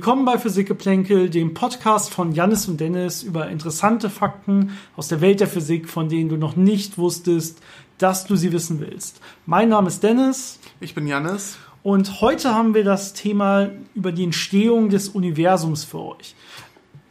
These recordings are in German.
Willkommen bei Physikgeplänkel, dem Podcast von Jannis und Dennis über interessante Fakten aus der Welt der Physik, von denen du noch nicht wusstest, dass du sie wissen willst. Mein Name ist Dennis. Ich bin Jannis. Und heute haben wir das Thema über die Entstehung des Universums für euch.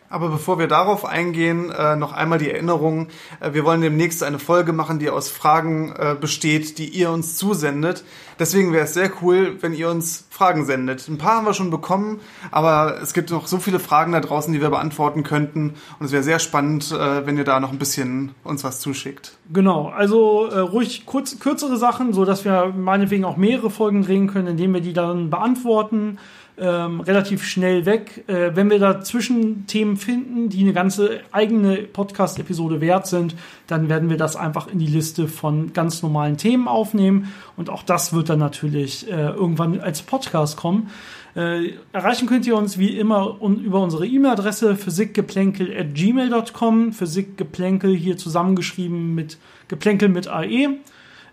Aber bevor wir darauf eingehen, äh, noch einmal die Erinnerung. Äh, wir wollen demnächst eine Folge machen, die aus Fragen äh, besteht, die ihr uns zusendet. Deswegen wäre es sehr cool, wenn ihr uns Fragen sendet. Ein paar haben wir schon bekommen, aber es gibt noch so viele Fragen da draußen, die wir beantworten könnten. Und es wäre sehr spannend, wenn ihr da noch ein bisschen uns was zuschickt. Genau, also ruhig kurz, kürzere Sachen, so dass wir meinetwegen auch mehrere Folgen drehen können, indem wir die dann beantworten ähm, relativ schnell weg. Äh, wenn wir dazwischen Themen finden, die eine ganze eigene Podcast-Episode wert sind, dann werden wir das einfach in die Liste von ganz normalen Themen aufnehmen. Und auch das wird dann natürlich äh, irgendwann als Podcast kommen. Äh, erreichen könnt ihr uns wie immer un über unsere E-Mail-Adresse physikgeplänkel.gmail.com. Physikgeplänkel hier zusammengeschrieben mit Geplänkel mit AE.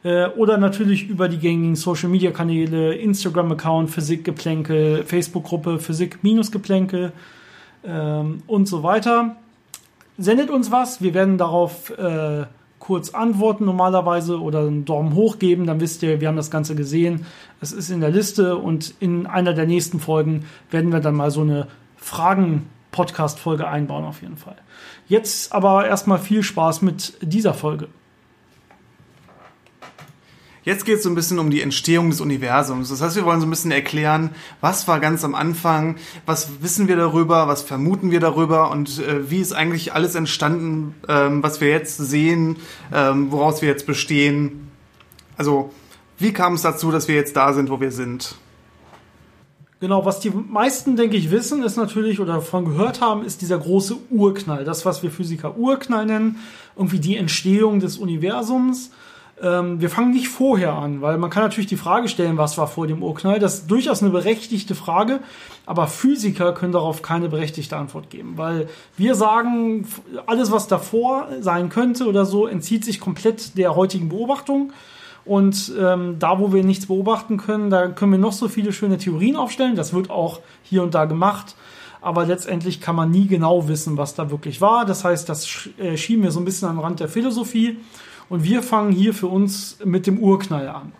Äh, oder natürlich über die gängigen Social Media Kanäle, Instagram-Account, Physikgeplänkel, Facebook-Gruppe Physik-Geplänkel ähm, und so weiter. Sendet uns was, wir werden darauf äh, kurz antworten normalerweise oder einen Daumen hoch geben, dann wisst ihr, wir haben das Ganze gesehen. Es ist in der Liste und in einer der nächsten Folgen werden wir dann mal so eine Fragen-Podcast-Folge einbauen auf jeden Fall. Jetzt aber erstmal viel Spaß mit dieser Folge. Jetzt geht es so ein bisschen um die Entstehung des Universums. Das heißt, wir wollen so ein bisschen erklären, was war ganz am Anfang, was wissen wir darüber, was vermuten wir darüber und äh, wie ist eigentlich alles entstanden, ähm, was wir jetzt sehen, ähm, woraus wir jetzt bestehen. Also, wie kam es dazu, dass wir jetzt da sind, wo wir sind? Genau, was die meisten, denke ich, wissen, ist natürlich oder davon gehört haben, ist dieser große Urknall. Das, was wir Physiker Urknall nennen, irgendwie die Entstehung des Universums. Ähm, wir fangen nicht vorher an, weil man kann natürlich die Frage stellen, was war vor dem Urknall. Das ist durchaus eine berechtigte Frage, aber Physiker können darauf keine berechtigte Antwort geben, weil wir sagen, alles, was davor sein könnte oder so, entzieht sich komplett der heutigen Beobachtung. Und ähm, da, wo wir nichts beobachten können, da können wir noch so viele schöne Theorien aufstellen. Das wird auch hier und da gemacht. Aber letztendlich kann man nie genau wissen, was da wirklich war. Das heißt, das äh, schieben wir so ein bisschen an den Rand der Philosophie. Und wir fangen hier für uns mit dem Urknall an.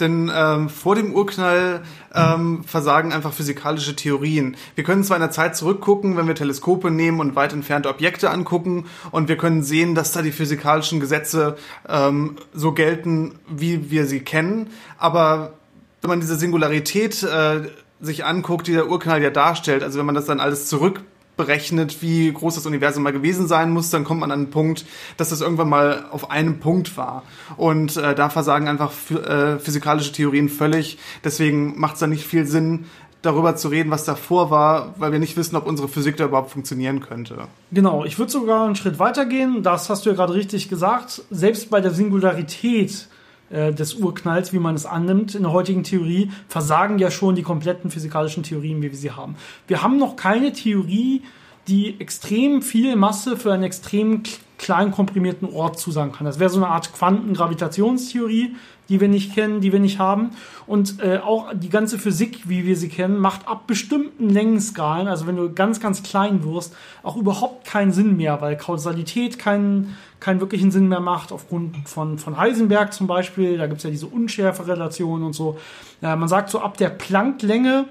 Denn ähm, vor dem Urknall ähm, versagen einfach physikalische Theorien. Wir können zwar in der Zeit zurückgucken, wenn wir Teleskope nehmen und weit entfernte Objekte angucken, und wir können sehen, dass da die physikalischen Gesetze ähm, so gelten, wie wir sie kennen. Aber wenn man diese Singularität äh, sich anguckt, die der Urknall ja darstellt, also wenn man das dann alles zurück berechnet, wie groß das Universum mal gewesen sein muss, dann kommt man an einen Punkt, dass das irgendwann mal auf einem Punkt war. Und äh, da versagen einfach äh, physikalische Theorien völlig. Deswegen macht es da nicht viel Sinn, darüber zu reden, was davor war, weil wir nicht wissen, ob unsere Physik da überhaupt funktionieren könnte. Genau, ich würde sogar einen Schritt weitergehen. Das hast du ja gerade richtig gesagt. Selbst bei der Singularität äh, des Urknalls, wie man es annimmt in der heutigen Theorie, versagen ja schon die kompletten physikalischen Theorien, wie wir sie haben. Wir haben noch keine Theorie, die extrem viel Masse für einen extrem klein komprimierten Ort zusagen kann. Das wäre so eine Art Quantengravitationstheorie, die wir nicht kennen, die wir nicht haben. Und äh, auch die ganze Physik, wie wir sie kennen, macht ab bestimmten Längenskalen, also wenn du ganz, ganz klein wirst, auch überhaupt keinen Sinn mehr, weil Kausalität keinen, keinen wirklichen Sinn mehr macht, aufgrund von, von Heisenberg zum Beispiel. Da gibt's ja diese Unschärferelation und so. Ja, man sagt so, ab der Plancklänge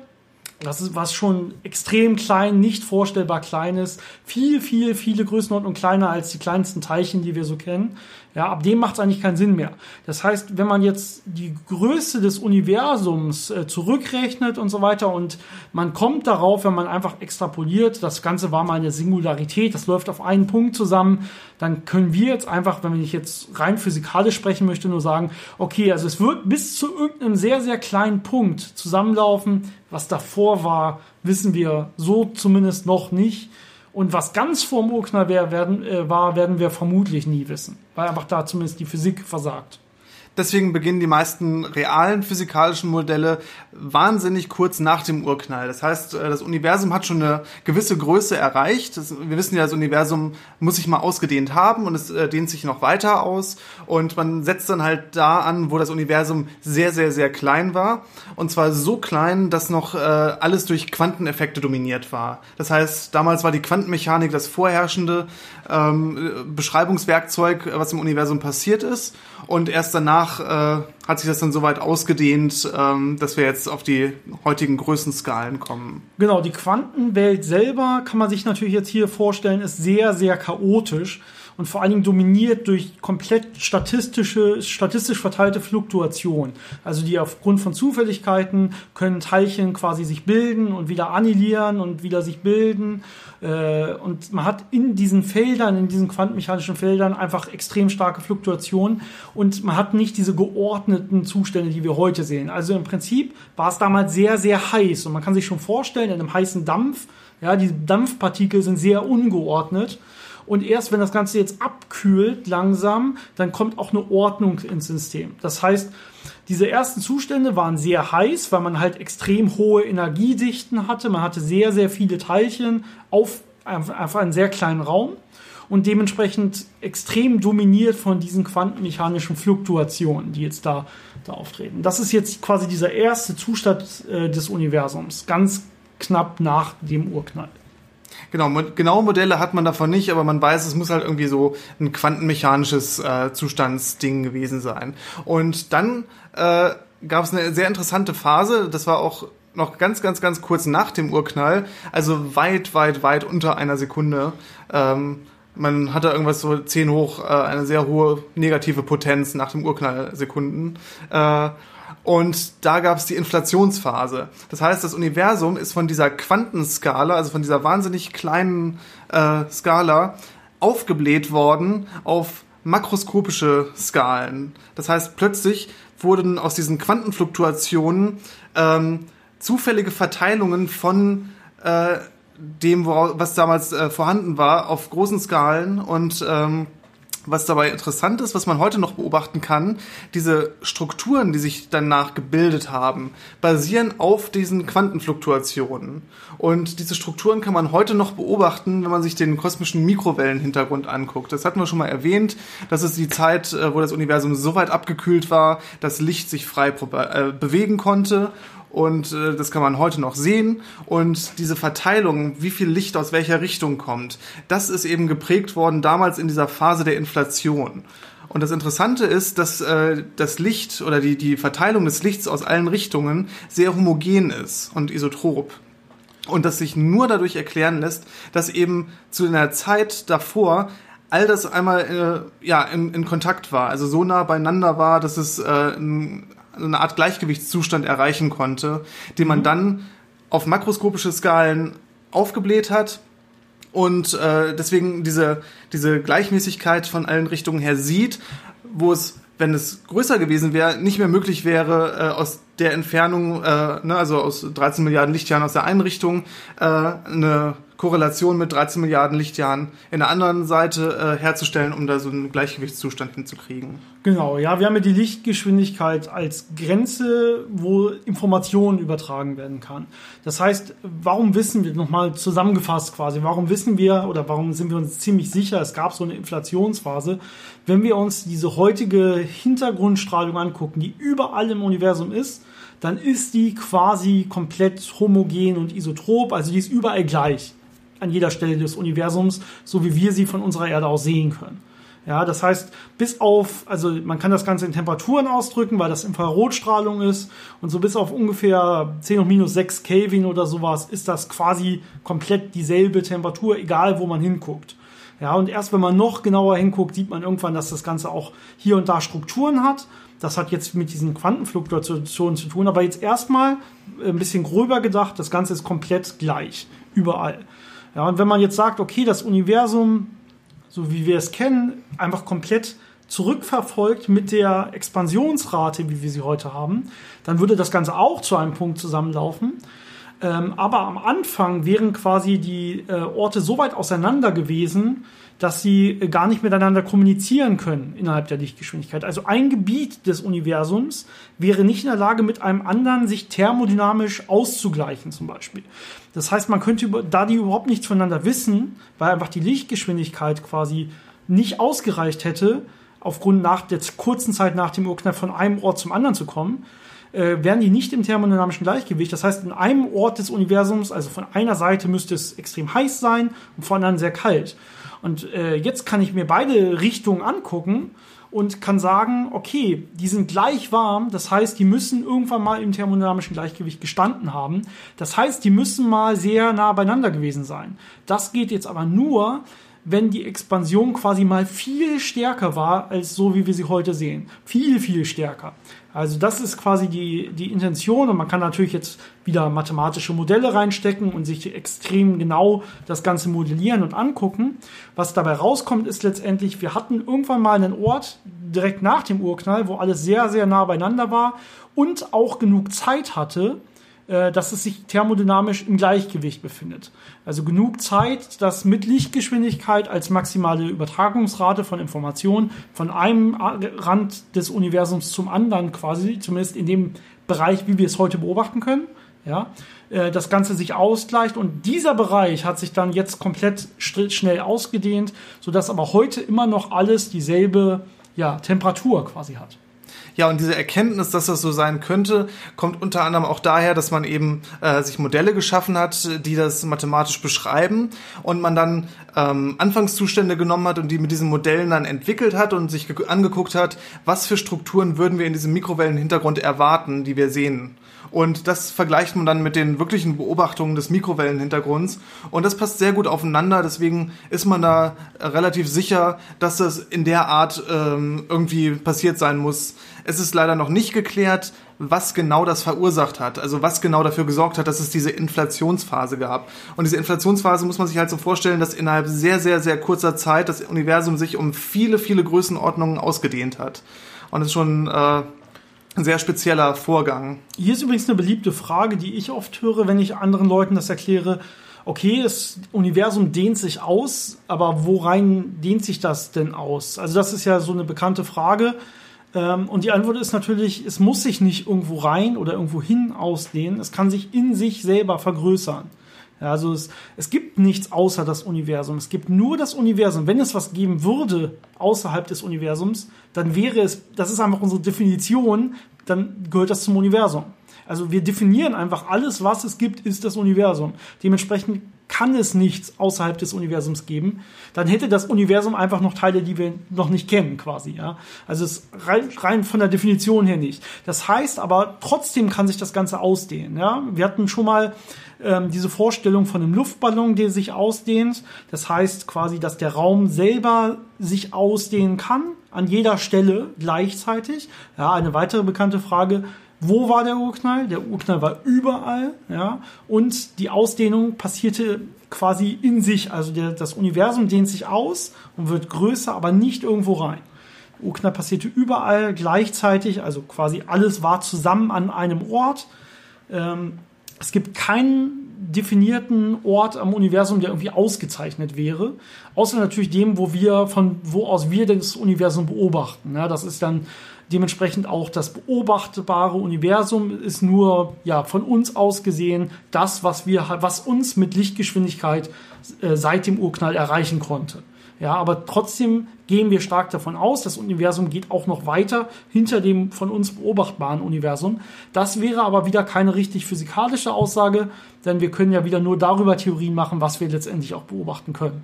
das ist was schon extrem klein, nicht vorstellbar klein ist. Viel, viel, viele Größenordnungen kleiner als die kleinsten Teilchen, die wir so kennen. Ja, ab dem macht es eigentlich keinen Sinn mehr. Das heißt, wenn man jetzt die Größe des Universums äh, zurückrechnet und so weiter und man kommt darauf, wenn man einfach extrapoliert, das Ganze war mal eine Singularität, das läuft auf einen Punkt zusammen, dann können wir jetzt einfach, wenn ich jetzt rein physikalisch sprechen möchte, nur sagen, okay, also es wird bis zu irgendeinem sehr, sehr kleinen Punkt zusammenlaufen. Was davor war, wissen wir so zumindest noch nicht. Und was ganz vor dem Urknall wär, werden, äh, war, werden wir vermutlich nie wissen, weil einfach da zumindest die Physik versagt. Deswegen beginnen die meisten realen physikalischen Modelle wahnsinnig kurz nach dem Urknall. Das heißt, äh, das Universum hat schon eine gewisse Größe erreicht. Das, wir wissen ja, das Universum muss sich mal ausgedehnt haben und es äh, dehnt sich noch weiter aus. Und man setzt dann halt da an, wo das Universum sehr, sehr, sehr klein war. Und zwar so klein, dass noch äh, alles durch Quanteneffekte dominiert war. Das heißt, damals war die Quantenmechanik das vorherrschende ähm, Beschreibungswerkzeug, was im Universum passiert ist. Und erst danach äh, hat sich das dann so weit ausgedehnt, ähm, dass wir jetzt auf die heutigen Größenskalen kommen. Genau, die Quantenwelt selber kann man sich natürlich jetzt hier vorstellen, ist sehr, sehr chaotisch und vor allen Dingen dominiert durch komplett statistische, statistisch verteilte Fluktuation. Also die aufgrund von Zufälligkeiten können Teilchen quasi sich bilden und wieder annihilieren und wieder sich bilden. Äh, und man hat in diesen Feldern, in diesen quantenmechanischen Feldern einfach extrem starke Fluktuationen und man hat nicht diese geordneten Zustände, die wir heute sehen. Also im Prinzip war es damals sehr, sehr heiß und man kann sich schon vorstellen, in einem heißen Dampf, ja, die Dampfpartikel sind sehr ungeordnet und erst wenn das Ganze jetzt abkühlt langsam, dann kommt auch eine Ordnung ins System. Das heißt, diese ersten Zustände waren sehr heiß, weil man halt extrem hohe Energiedichten hatte. Man hatte sehr, sehr viele Teilchen auf einfach einen sehr kleinen Raum und dementsprechend extrem dominiert von diesen quantenmechanischen Fluktuationen, die jetzt da, da auftreten. Das ist jetzt quasi dieser erste Zustand äh, des Universums, ganz knapp nach dem Urknall. Genau, genaue Modelle hat man davon nicht, aber man weiß, es muss halt irgendwie so ein quantenmechanisches äh, Zustandsding gewesen sein. Und dann äh, gab es eine sehr interessante Phase, das war auch noch ganz, ganz, ganz kurz nach dem Urknall, also weit, weit, weit unter einer Sekunde. Ähm, man hatte irgendwas so 10 hoch, äh, eine sehr hohe negative Potenz nach dem Urknall Sekunden. Äh, und da gab es die Inflationsphase. Das heißt, das Universum ist von dieser Quantenskala, also von dieser wahnsinnig kleinen äh, Skala, aufgebläht worden auf makroskopische Skalen. Das heißt, plötzlich wurden aus diesen Quantenfluktuationen ähm, zufällige Verteilungen von äh, dem, was damals äh, vorhanden war, auf großen Skalen und ähm, was dabei interessant ist, was man heute noch beobachten kann, diese Strukturen, die sich danach gebildet haben, basieren auf diesen Quantenfluktuationen. Und diese Strukturen kann man heute noch beobachten, wenn man sich den kosmischen Mikrowellenhintergrund anguckt. Das hatten wir schon mal erwähnt. Das ist die Zeit, äh, wo das Universum so weit abgekühlt war, dass Licht sich frei äh, bewegen konnte und äh, das kann man heute noch sehen. Und diese Verteilung, wie viel Licht aus welcher Richtung kommt, das ist eben geprägt worden damals in dieser Phase der Inflation. Und das Interessante ist, dass äh, das Licht oder die, die Verteilung des Lichts aus allen Richtungen sehr homogen ist und isotrop. Und das sich nur dadurch erklären lässt, dass eben zu einer Zeit davor all das einmal äh, ja, in, in Kontakt war, also so nah beieinander war, dass es äh, ein eine Art Gleichgewichtszustand erreichen konnte, den man mhm. dann auf makroskopische Skalen aufgebläht hat und äh, deswegen diese, diese Gleichmäßigkeit von allen Richtungen her sieht, wo es, wenn es größer gewesen wäre, nicht mehr möglich wäre, äh, aus der Entfernung, äh, ne, also aus 13 Milliarden Lichtjahren aus der einen Richtung, äh, eine Korrelation mit 13 Milliarden Lichtjahren in der anderen Seite äh, herzustellen, um da so einen Gleichgewichtszustand hinzukriegen. Genau, ja, wir haben ja die Lichtgeschwindigkeit als Grenze, wo Informationen übertragen werden kann. Das heißt, warum wissen wir, nochmal zusammengefasst quasi, warum wissen wir oder warum sind wir uns ziemlich sicher, es gab so eine Inflationsphase, wenn wir uns diese heutige Hintergrundstrahlung angucken, die überall im Universum ist, dann ist die quasi komplett homogen und isotrop, also die ist überall gleich an jeder Stelle des Universums, so wie wir sie von unserer Erde aus sehen können. Ja, das heißt, bis auf, also man kann das Ganze in Temperaturen ausdrücken, weil das Infrarotstrahlung ist und so bis auf ungefähr 10 hoch minus 6 Kelvin oder sowas ist das quasi komplett dieselbe Temperatur, egal wo man hinguckt. Ja, und erst wenn man noch genauer hinguckt, sieht man irgendwann, dass das Ganze auch hier und da Strukturen hat. Das hat jetzt mit diesen Quantenfluktuationen zu tun, aber jetzt erstmal ein bisschen gröber gedacht, das Ganze ist komplett gleich, überall. Ja, und wenn man jetzt sagt, okay, das Universum, so wie wir es kennen, einfach komplett zurückverfolgt mit der Expansionsrate, wie wir sie heute haben, dann würde das Ganze auch zu einem Punkt zusammenlaufen. Ähm, aber am Anfang wären quasi die äh, Orte so weit auseinander gewesen, dass sie äh, gar nicht miteinander kommunizieren können innerhalb der Lichtgeschwindigkeit. Also ein Gebiet des Universums wäre nicht in der Lage, mit einem anderen sich thermodynamisch auszugleichen zum Beispiel. Das heißt, man könnte, da die überhaupt nichts voneinander wissen, weil einfach die Lichtgeschwindigkeit quasi nicht ausgereicht hätte, aufgrund nach der kurzen Zeit nach dem Urknall von einem Ort zum anderen zu kommen, äh, wären die nicht im thermodynamischen Gleichgewicht. Das heißt, in einem Ort des Universums, also von einer Seite müsste es extrem heiß sein und von anderen sehr kalt. Und äh, jetzt kann ich mir beide Richtungen angucken und kann sagen, okay, die sind gleich warm, das heißt, die müssen irgendwann mal im thermodynamischen Gleichgewicht gestanden haben. Das heißt, die müssen mal sehr nah beieinander gewesen sein. Das geht jetzt aber nur, wenn die Expansion quasi mal viel stärker war, als so wie wir sie heute sehen. Viel, viel stärker. Also das ist quasi die, die Intention und man kann natürlich jetzt wieder mathematische Modelle reinstecken und sich extrem genau das Ganze modellieren und angucken. Was dabei rauskommt, ist letztendlich, wir hatten irgendwann mal einen Ort direkt nach dem Urknall, wo alles sehr, sehr nah beieinander war und auch genug Zeit hatte, dass es sich thermodynamisch im Gleichgewicht befindet. Also genug Zeit, dass mit Lichtgeschwindigkeit als maximale Übertragungsrate von Informationen von einem Rand des Universums zum anderen quasi, zumindest in dem Bereich, wie wir es heute beobachten können, ja, äh, das Ganze sich ausgleicht und dieser Bereich hat sich dann jetzt komplett schnell ausgedehnt, sodass aber heute immer noch alles dieselbe ja, Temperatur quasi hat. Ja, und diese Erkenntnis, dass das so sein könnte, kommt unter anderem auch daher, dass man eben äh, sich Modelle geschaffen hat, die das mathematisch beschreiben und man dann ähm, Anfangszustände genommen hat und die mit diesen Modellen dann entwickelt hat und sich angeguckt hat, was für Strukturen würden wir in diesem Mikrowellenhintergrund erwarten, die wir sehen. Und das vergleicht man dann mit den wirklichen Beobachtungen des Mikrowellenhintergrunds. Und das passt sehr gut aufeinander. Deswegen ist man da relativ sicher, dass das in der Art ähm, irgendwie passiert sein muss. Es ist leider noch nicht geklärt, was genau das verursacht hat. Also was genau dafür gesorgt hat, dass es diese Inflationsphase gab. Und diese Inflationsphase muss man sich halt so vorstellen, dass innerhalb sehr, sehr, sehr kurzer Zeit das Universum sich um viele, viele Größenordnungen ausgedehnt hat. Und es ist schon äh, ein sehr spezieller Vorgang. Hier ist übrigens eine beliebte Frage, die ich oft höre, wenn ich anderen Leuten das erkläre. Okay, das Universum dehnt sich aus, aber worein dehnt sich das denn aus? Also das ist ja so eine bekannte Frage. Ähm, und die Antwort ist natürlich, es muss sich nicht irgendwo rein oder irgendwo hin ausdehnen. Es kann sich in sich selber vergrößern. Also es, es gibt nichts außer das Universum. Es gibt nur das Universum. Wenn es was geben würde außerhalb des Universums, dann wäre es, das ist einfach unsere Definition, dann gehört das zum Universum. Also wir definieren einfach alles, was es gibt, ist das Universum. Dementsprechend kann es nichts außerhalb des Universums geben. Dann hätte das Universum einfach noch Teile, die wir noch nicht kennen, quasi. Ja? Also es rein, rein von der Definition her nicht. Das heißt aber, trotzdem kann sich das Ganze ausdehnen. Ja? Wir hatten schon mal ähm, diese Vorstellung von einem Luftballon, der sich ausdehnt. Das heißt quasi, dass der Raum selber sich ausdehnen kann, an jeder Stelle gleichzeitig. Ja, eine weitere bekannte Frage, wo war der Urknall? Der Urknall war überall, ja, und die Ausdehnung passierte quasi in sich. Also der, das Universum dehnt sich aus und wird größer, aber nicht irgendwo rein. Der Urknall passierte überall gleichzeitig, also quasi alles war zusammen an einem Ort. Ähm, es gibt keinen definierten Ort am Universum, der irgendwie ausgezeichnet wäre, außer natürlich dem, wo wir von wo aus wir das Universum beobachten. Ja, das ist dann dementsprechend auch das beobachtbare Universum ist nur ja von uns aus gesehen das, was wir was uns mit Lichtgeschwindigkeit äh, seit dem Urknall erreichen konnte. Ja, aber trotzdem gehen wir stark davon aus, das Universum geht auch noch weiter hinter dem von uns beobachtbaren Universum. Das wäre aber wieder keine richtig physikalische Aussage, denn wir können ja wieder nur darüber Theorien machen, was wir letztendlich auch beobachten können.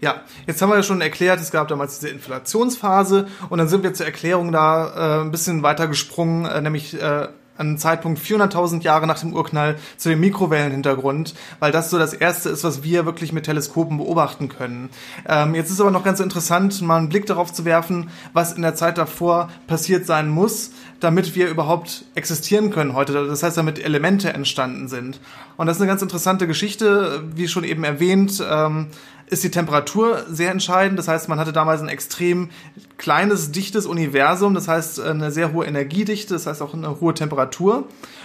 Ja, jetzt haben wir ja schon erklärt, es gab damals diese Inflationsphase und dann sind wir zur Erklärung da äh, ein bisschen weiter gesprungen, äh, nämlich äh, an Zeitpunkt 400.000 Jahre nach dem Urknall zu dem Mikrowellenhintergrund, weil das so das Erste ist, was wir wirklich mit Teleskopen beobachten können. Ähm, jetzt ist aber noch ganz interessant, mal einen Blick darauf zu werfen, was in der Zeit davor passiert sein muss, damit wir überhaupt existieren können heute. Das heißt, damit Elemente entstanden sind. Und das ist eine ganz interessante Geschichte, wie schon eben erwähnt. Ähm, ist die Temperatur sehr entscheidend. Das heißt, man hatte damals ein extrem kleines, dichtes Universum. Das heißt, eine sehr hohe Energiedichte. Das heißt auch eine hohe Temperatur.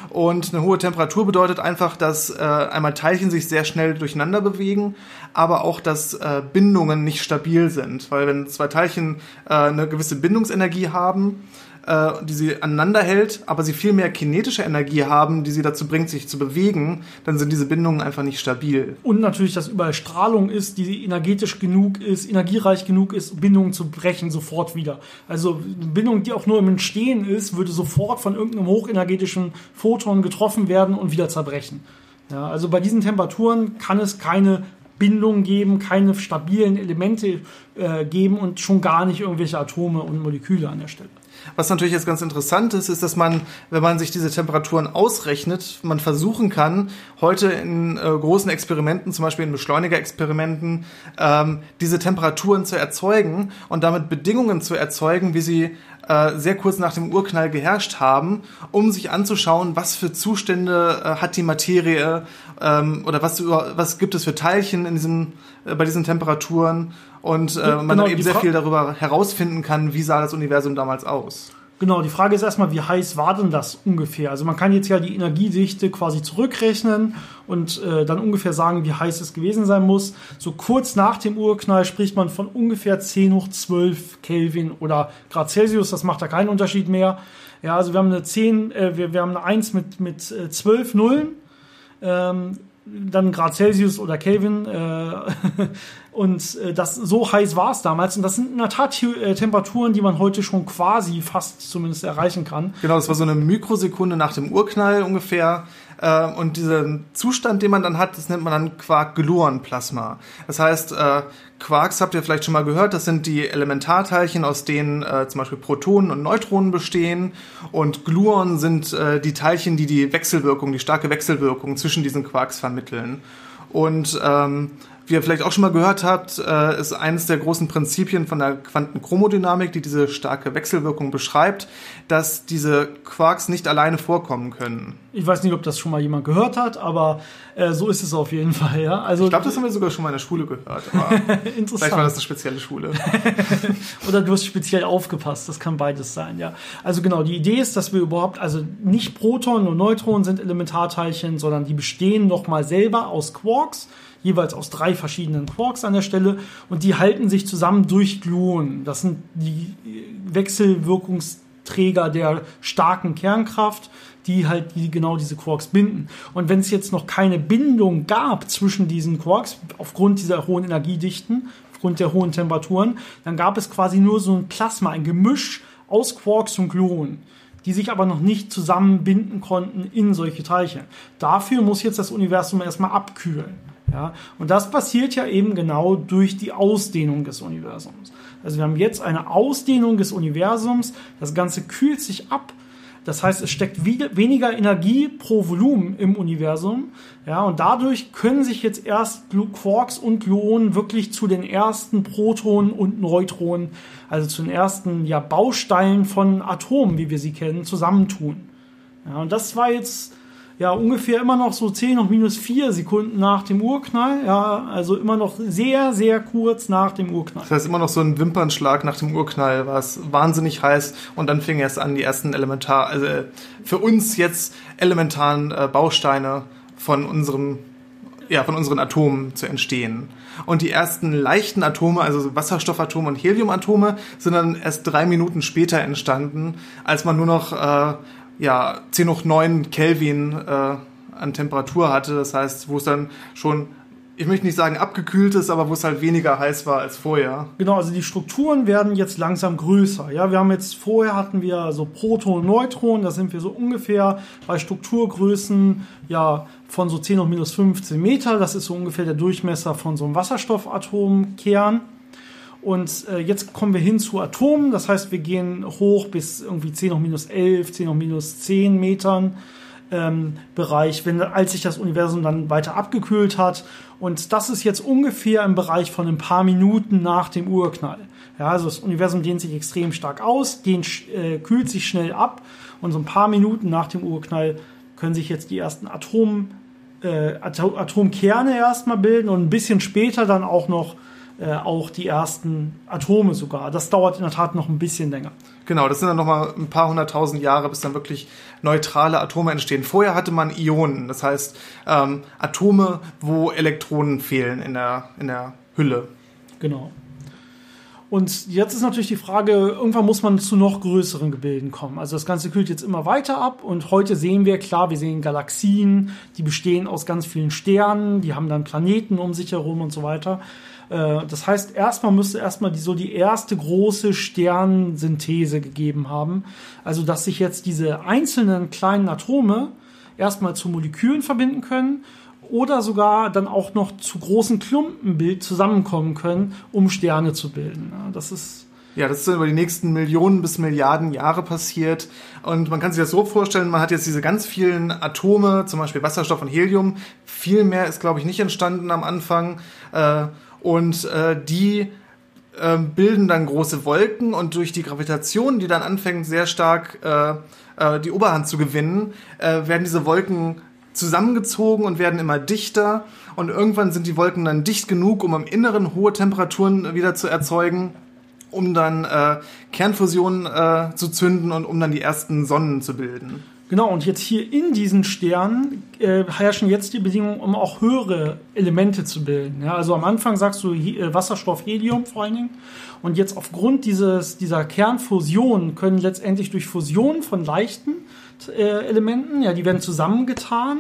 Und eine hohe Temperatur bedeutet einfach, dass äh, einmal Teilchen sich sehr schnell durcheinander bewegen, aber auch, dass äh, Bindungen nicht stabil sind. Weil wenn zwei Teilchen äh, eine gewisse Bindungsenergie haben, äh, die sie aneinander hält, aber sie viel mehr kinetische Energie haben, die sie dazu bringt, sich zu bewegen, dann sind diese Bindungen einfach nicht stabil. Und natürlich, dass überall Strahlung ist, die energetisch genug ist, energiereich genug ist, Bindungen zu brechen sofort wieder. Also eine Bindung, die auch nur im Entstehen ist, würde sofort von irgendeinem hochenergetischen Photon getroffen werden und wieder zerbrechen. Ja, also bei diesen Temperaturen kann es keine Bindung geben, keine stabilen Elemente äh, geben und schon gar nicht irgendwelche Atome und Moleküle an der Stelle. Was natürlich jetzt ganz interessant ist, ist, dass man, wenn man sich diese Temperaturen ausrechnet, man versuchen kann, heute in äh, großen Experimenten, zum Beispiel in Beschleunigerexperimenten, ähm, diese Temperaturen zu erzeugen und damit Bedingungen zu erzeugen, wie sie äh, sehr kurz nach dem Urknall geherrscht haben, um sich anzuschauen, was für Zustände äh, hat die Materie ähm, oder was, was gibt es für Teilchen in diesen, äh, bei diesen Temperaturen und äh, man genau, eben sehr viel darüber herausfinden kann, wie sah das Universum damals aus. Genau, die Frage ist erstmal, wie heiß war denn das ungefähr? Also man kann jetzt ja die Energiedichte quasi zurückrechnen und äh, dann ungefähr sagen, wie heiß es gewesen sein muss. So kurz nach dem Urknall spricht man von ungefähr 10 hoch 12 Kelvin oder Grad Celsius, das macht da keinen Unterschied mehr. Ja, also wir haben eine 10, äh, wir, wir haben eine 1 mit, mit äh, 12 Nullen. Ähm, dann Grad Celsius oder Kelvin äh, und äh, das so heiß war es damals und das sind in der Tat äh, Temperaturen, die man heute schon quasi fast zumindest erreichen kann. Genau, das war so eine Mikrosekunde nach dem Urknall ungefähr äh, und diesen Zustand, den man dann hat, das nennt man dann Quark-Gluon-Plasma. Das heißt, äh, Quarks habt ihr vielleicht schon mal gehört, das sind die Elementarteilchen, aus denen äh, zum Beispiel Protonen und Neutronen bestehen. Und Gluon sind äh, die Teilchen, die die Wechselwirkung, die starke Wechselwirkung zwischen diesen Quarks vermitteln. Und ähm, wie ihr vielleicht auch schon mal gehört habt, äh, ist eines der großen Prinzipien von der Quantenchromodynamik, die diese starke Wechselwirkung beschreibt, dass diese Quarks nicht alleine vorkommen können. Ich weiß nicht, ob das schon mal jemand gehört hat, aber äh, so ist es auf jeden Fall. Ja? Also, ich glaube, das haben wir sogar schon mal in der Schule gehört. Interessant. Vielleicht war das eine spezielle Schule. Oder du hast speziell aufgepasst. Das kann beides sein. Ja. Also genau, die Idee ist, dass wir überhaupt, also nicht Protonen und Neutronen sind Elementarteilchen, sondern die bestehen nochmal selber aus Quarks jeweils aus drei verschiedenen Quarks an der Stelle und die halten sich zusammen durch Gluonen. Das sind die Wechselwirkungsträger der starken Kernkraft, die halt die, genau diese Quarks binden. Und wenn es jetzt noch keine Bindung gab zwischen diesen Quarks, aufgrund dieser hohen Energiedichten, aufgrund der hohen Temperaturen, dann gab es quasi nur so ein Plasma, ein Gemisch aus Quarks und Gluonen die sich aber noch nicht zusammenbinden konnten in solche Teilchen. Dafür muss jetzt das Universum erstmal abkühlen. Ja, und das passiert ja eben genau durch die Ausdehnung des Universums. Also wir haben jetzt eine Ausdehnung des Universums, das Ganze kühlt sich ab, das heißt, es steckt weniger Energie pro Volumen im Universum. Ja, und dadurch können sich jetzt erst Quarks und Gluonen wirklich zu den ersten Protonen und Neutronen, also zu den ersten ja, Bausteinen von Atomen, wie wir sie kennen, zusammentun. Ja, und das war jetzt ja ungefähr immer noch so 10 noch minus 4 Sekunden nach dem Urknall. Ja, also immer noch sehr, sehr kurz nach dem Urknall. Das heißt immer noch so ein Wimpernschlag nach dem Urknall, war es wahnsinnig heiß und dann fing erst an, die ersten Elementar, also für uns jetzt elementaren äh, Bausteine von unserem ja, von unseren Atomen zu entstehen. Und die ersten leichten Atome, also Wasserstoffatome und Heliumatome, sind dann erst drei Minuten später entstanden, als man nur noch äh, ja, 10 hoch 9 Kelvin äh, an Temperatur hatte. Das heißt, wo es dann schon ich möchte nicht sagen abgekühlt ist, aber wo es halt weniger heiß war als vorher. Genau, also die Strukturen werden jetzt langsam größer. Ja, wir haben jetzt vorher hatten wir so Proton, Neutron, da sind wir so ungefähr bei Strukturgrößen ja von so 10 hoch minus 15 Meter. Das ist so ungefähr der Durchmesser von so einem Wasserstoffatomkern. Und äh, jetzt kommen wir hin zu Atomen. Das heißt, wir gehen hoch bis irgendwie 10 hoch minus 11, 10 hoch minus 10 Metern ähm, Bereich, wenn, als sich das Universum dann weiter abgekühlt hat. Und das ist jetzt ungefähr im Bereich von ein paar Minuten nach dem Urknall. Ja, also das Universum dehnt sich extrem stark aus, dehnt, äh, kühlt sich schnell ab und so ein paar Minuten nach dem Urknall können sich jetzt die ersten Atomen äh, Atom Atomkerne erstmal bilden und ein bisschen später dann auch noch äh, auch die ersten Atome sogar. Das dauert in der Tat noch ein bisschen länger. Genau, das sind dann nochmal ein paar hunderttausend Jahre, bis dann wirklich neutrale Atome entstehen. Vorher hatte man Ionen, das heißt ähm, Atome, wo Elektronen fehlen in der, in der Hülle. Genau. Und jetzt ist natürlich die Frage, irgendwann muss man zu noch größeren Gebilden kommen. Also das Ganze kühlt jetzt immer weiter ab und heute sehen wir, klar, wir sehen Galaxien, die bestehen aus ganz vielen Sternen, die haben dann Planeten um sich herum und so weiter. Äh, das heißt, erstmal müsste erstmal die, so die erste große Sternsynthese gegeben haben. Also, dass sich jetzt diese einzelnen kleinen Atome erstmal zu Molekülen verbinden können oder sogar dann auch noch zu großen Klumpenbild zusammenkommen können, um Sterne zu bilden. Das ist ja, das ist über die nächsten Millionen bis Milliarden Jahre passiert. Und man kann sich das so vorstellen, man hat jetzt diese ganz vielen Atome, zum Beispiel Wasserstoff und Helium. Viel mehr ist, glaube ich, nicht entstanden am Anfang. Äh, und äh, die äh, bilden dann große Wolken und durch die Gravitation, die dann anfängt sehr stark äh, äh, die Oberhand zu gewinnen, äh, werden diese Wolken zusammengezogen und werden immer dichter und irgendwann sind die Wolken dann dicht genug, um im Inneren hohe Temperaturen wieder zu erzeugen, um dann äh, Kernfusionen äh, zu zünden und um dann die ersten Sonnen zu bilden. Genau, und jetzt hier in diesen Sternen äh, herrschen jetzt die Bedingungen, um auch höhere Elemente zu bilden. Ja, also am Anfang sagst du äh, Wasserstoff, Helium vor allen Dingen. Und jetzt aufgrund dieses, dieser Kernfusion können letztendlich durch Fusion von leichten äh, Elementen, ja, die werden zusammengetan.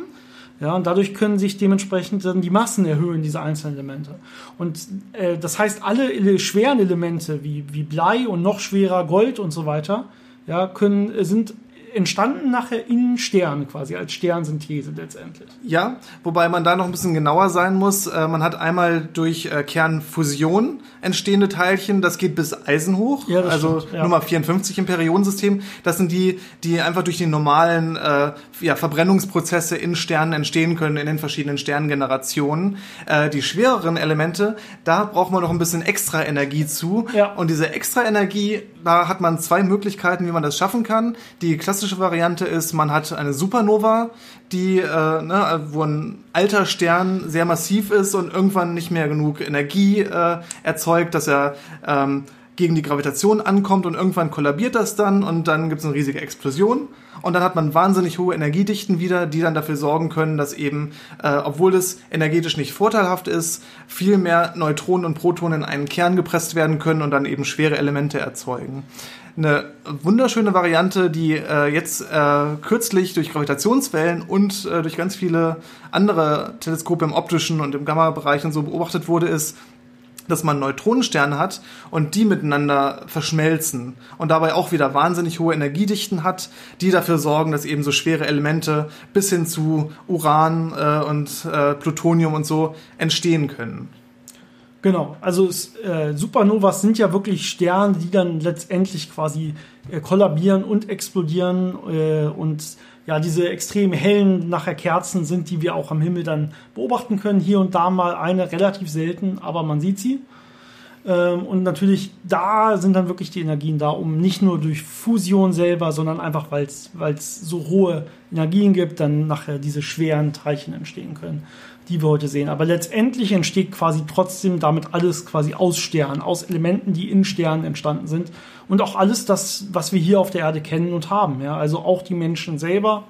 Ja, und dadurch können sich dementsprechend dann die Massen erhöhen, diese einzelnen Elemente. Und äh, das heißt, alle ele schweren Elemente wie, wie Blei und noch schwerer Gold und so weiter, ja, können, sind entstanden nachher in Sternen quasi, als Sternsynthese letztendlich. Ja, wobei man da noch ein bisschen genauer sein muss. Äh, man hat einmal durch äh, Kernfusion entstehende Teilchen, das geht bis Eisen hoch, ja, also stimmt, ja. Nummer 54 im Periodensystem. Das sind die, die einfach durch die normalen äh, ja, Verbrennungsprozesse in Sternen entstehen können, in den verschiedenen Sterngenerationen. Äh, die schwereren Elemente, da braucht man noch ein bisschen extra Energie zu. Ja. Und diese extra Energie, da hat man zwei Möglichkeiten, wie man das schaffen kann. Die klassische klassische Variante ist, man hat eine Supernova, die, äh, ne, wo ein alter Stern sehr massiv ist und irgendwann nicht mehr genug Energie äh, erzeugt, dass er ähm, gegen die Gravitation ankommt und irgendwann kollabiert das dann und dann gibt es eine riesige Explosion. Und dann hat man wahnsinnig hohe Energiedichten wieder, die dann dafür sorgen können, dass eben, äh, obwohl es energetisch nicht vorteilhaft ist, viel mehr Neutronen und Protonen in einen Kern gepresst werden können und dann eben schwere Elemente erzeugen eine wunderschöne Variante, die äh, jetzt äh, kürzlich durch Gravitationswellen und äh, durch ganz viele andere Teleskope im optischen und im Gamma-Bereich und so beobachtet wurde, ist, dass man Neutronensterne hat und die miteinander verschmelzen und dabei auch wieder wahnsinnig hohe Energiedichten hat, die dafür sorgen, dass eben so schwere Elemente bis hin zu Uran äh, und äh, Plutonium und so entstehen können. Genau, also äh, Supernovas sind ja wirklich Sterne, die dann letztendlich quasi äh, kollabieren und explodieren äh, und ja, diese extrem hellen nachher Kerzen sind, die wir auch am Himmel dann beobachten können. Hier und da mal eine relativ selten, aber man sieht sie. Ähm, und natürlich, da sind dann wirklich die Energien da, um nicht nur durch Fusion selber, sondern einfach, weil es so hohe Energien gibt, dann nachher diese schweren Teilchen entstehen können die wir heute sehen. Aber letztendlich entsteht quasi trotzdem damit alles quasi aus Sternen, aus Elementen, die in Sternen entstanden sind. Und auch alles das, was wir hier auf der Erde kennen und haben. Ja? Also auch die Menschen selber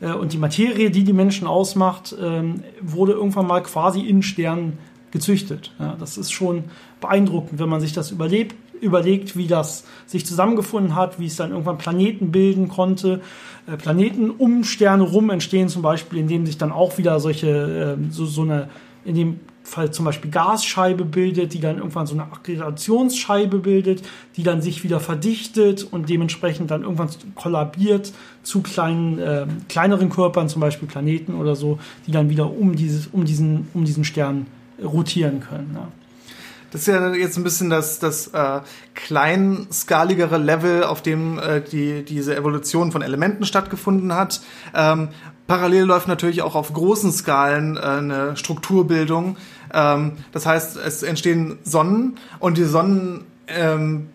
äh, und die Materie, die die Menschen ausmacht, ähm, wurde irgendwann mal quasi in Sternen gezüchtet. Ja? Das ist schon beeindruckend, wenn man sich das überlebt, überlegt, wie das sich zusammengefunden hat, wie es dann irgendwann Planeten bilden konnte. Äh, Planeten um Sterne rum entstehen zum Beispiel, indem sich dann auch wieder solche, äh, so, so eine, in dem Fall zum Beispiel Gasscheibe bildet, die dann irgendwann so eine Akkreditationsscheibe bildet, die dann sich wieder verdichtet und dementsprechend dann irgendwann kollabiert zu kleinen, äh, kleineren Körpern, zum Beispiel Planeten oder so, die dann wieder um, dieses, um, diesen, um diesen Stern rotieren können. Ja. Das ist ja jetzt ein bisschen das, das äh, kleinskaligere Level, auf dem äh, die, diese Evolution von Elementen stattgefunden hat. Ähm, parallel läuft natürlich auch auf großen Skalen äh, eine Strukturbildung. Ähm, das heißt, es entstehen Sonnen und die Sonnen ähm,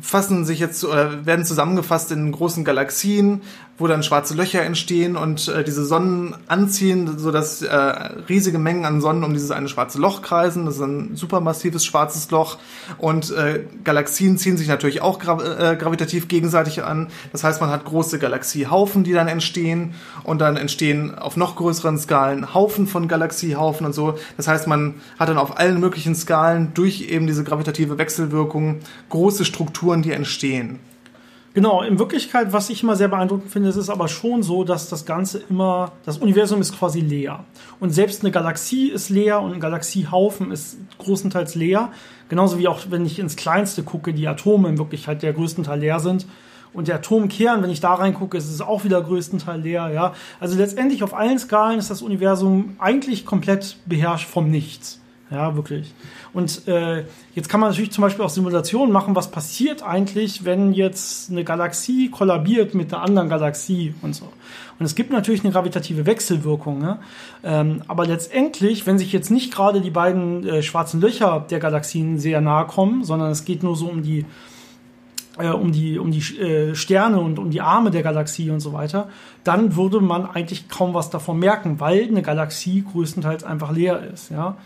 fassen sich jetzt oder werden zusammengefasst in großen Galaxien, wo dann schwarze Löcher entstehen und äh, diese Sonnen anziehen, sodass äh, riesige Mengen an Sonnen um dieses eine schwarze Loch kreisen. Das ist ein supermassives schwarzes Loch. Und äh, Galaxien ziehen sich natürlich auch gra äh, gravitativ gegenseitig an. Das heißt, man hat große Galaxiehaufen, die dann entstehen. Und dann entstehen auf noch größeren Skalen Haufen von Galaxiehaufen und so. Das heißt, man hat dann auf allen möglichen Skalen durch eben diese gravitative Wechselwirkung große Strukturen, die entstehen. Genau, in Wirklichkeit, was ich immer sehr beeindruckend finde, ist es aber schon so, dass das Ganze immer, das Universum ist quasi leer. Und selbst eine Galaxie ist leer und ein Galaxiehaufen ist großenteils leer. Genauso wie auch, wenn ich ins Kleinste gucke, die Atome in Wirklichkeit der größten Teil leer sind. Und der Atomkern, wenn ich da reingucke, ist es auch wieder größtenteils leer, ja. Also letztendlich auf allen Skalen ist das Universum eigentlich komplett beherrscht vom Nichts. Ja, wirklich. Und äh, jetzt kann man natürlich zum Beispiel auch Simulationen machen, was passiert eigentlich, wenn jetzt eine Galaxie kollabiert mit einer anderen Galaxie und so. Und es gibt natürlich eine gravitative Wechselwirkung. Ne? Ähm, aber letztendlich, wenn sich jetzt nicht gerade die beiden äh, schwarzen Löcher der Galaxien sehr nahe kommen, sondern es geht nur so um die äh, um die, um die äh, Sterne und um die Arme der Galaxie und so weiter, dann würde man eigentlich kaum was davon merken, weil eine Galaxie größtenteils einfach leer ist. Ja?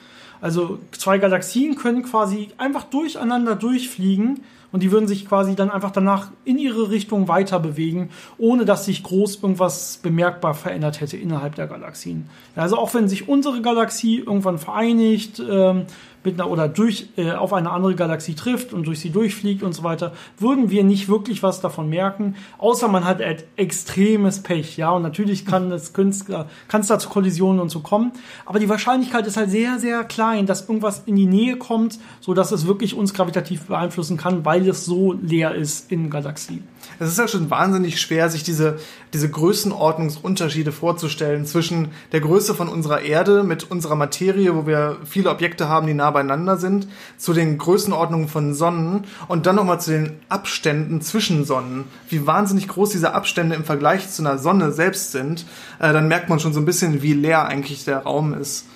Also zwei Galaxien können quasi einfach durcheinander durchfliegen und die würden sich quasi dann einfach danach in ihre Richtung weiter bewegen, ohne dass sich groß irgendwas bemerkbar verändert hätte innerhalb der Galaxien. Also auch wenn sich unsere Galaxie irgendwann vereinigt, ähm, mit einer oder durch äh, auf eine andere Galaxie trifft und durch sie durchfliegt und so weiter, würden wir nicht wirklich was davon merken, außer man hat halt extremes Pech, ja, und natürlich kann es kann es da zu Kollisionen und so kommen, aber die Wahrscheinlichkeit ist halt sehr sehr klein, dass irgendwas in die Nähe kommt, so dass es wirklich uns gravitativ beeinflussen kann, weil es so leer ist in Galaxien. Es ist ja schon wahnsinnig schwer, sich diese, diese Größenordnungsunterschiede vorzustellen zwischen der Größe von unserer Erde mit unserer Materie, wo wir viele Objekte haben, die nah beieinander sind, zu den Größenordnungen von Sonnen und dann nochmal zu den Abständen zwischen Sonnen. Wie wahnsinnig groß diese Abstände im Vergleich zu einer Sonne selbst sind, äh, dann merkt man schon so ein bisschen, wie leer eigentlich der Raum ist.